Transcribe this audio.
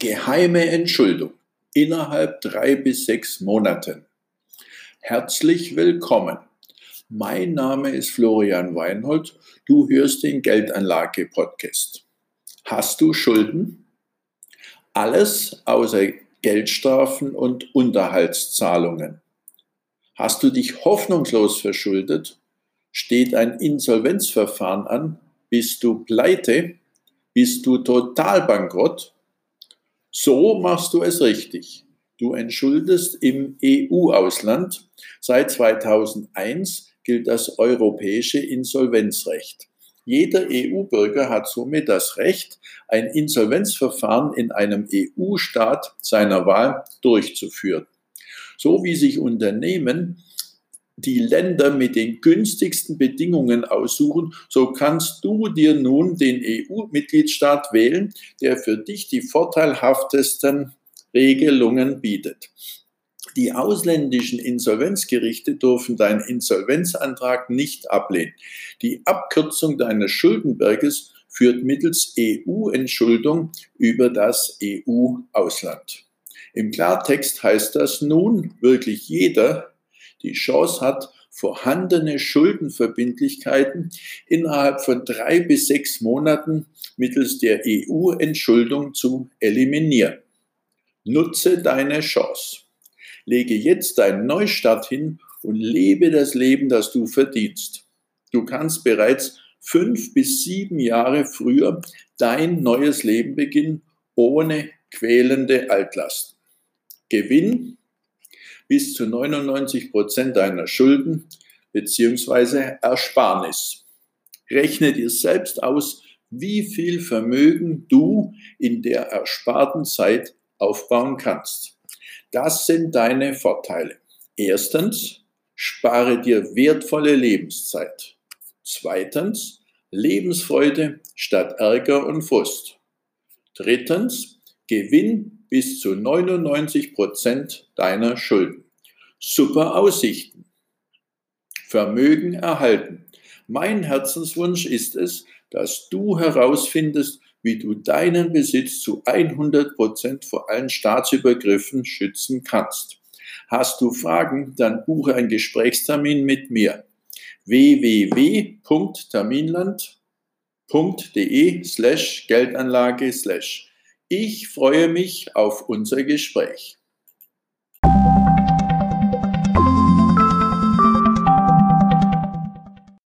Geheime Entschuldung innerhalb drei bis sechs Monaten. Herzlich willkommen. Mein Name ist Florian Weinhold. Du hörst den Geldanlage-Podcast. Hast du Schulden? Alles außer Geldstrafen und Unterhaltszahlungen. Hast du dich hoffnungslos verschuldet? Steht ein Insolvenzverfahren an? Bist du pleite? Bist du total bankrott? So machst du es richtig. Du entschuldest im EU-Ausland. Seit 2001 gilt das europäische Insolvenzrecht. Jeder EU-Bürger hat somit das Recht, ein Insolvenzverfahren in einem EU-Staat seiner Wahl durchzuführen. So wie sich Unternehmen die Länder mit den günstigsten Bedingungen aussuchen, so kannst du dir nun den EU-Mitgliedstaat wählen, der für dich die vorteilhaftesten Regelungen bietet. Die ausländischen Insolvenzgerichte dürfen deinen Insolvenzantrag nicht ablehnen. Die Abkürzung deines Schuldenberges führt mittels EU-Entschuldung über das EU-Ausland. Im Klartext heißt das nun, wirklich jeder, die Chance hat, vorhandene Schuldenverbindlichkeiten innerhalb von drei bis sechs Monaten mittels der EU-Entschuldung zu eliminieren. Nutze deine Chance. Lege jetzt deinen Neustart hin und lebe das Leben, das du verdienst. Du kannst bereits fünf bis sieben Jahre früher dein neues Leben beginnen, ohne quälende Altlasten. Gewinn bis zu 99 Prozent deiner Schulden beziehungsweise Ersparnis. Rechne dir selbst aus, wie viel Vermögen du in der ersparten Zeit aufbauen kannst. Das sind deine Vorteile. Erstens, spare dir wertvolle Lebenszeit. Zweitens, Lebensfreude statt Ärger und Frust. Drittens, Gewinn bis zu 99 Prozent deiner Schulden. Super Aussichten. Vermögen erhalten. Mein Herzenswunsch ist es, dass du herausfindest, wie du deinen Besitz zu 100 Prozent vor allen Staatsübergriffen schützen kannst. Hast du Fragen, dann buche einen Gesprächstermin mit mir. www.terminland.de slash Geldanlage slash ich freue mich auf unser Gespräch.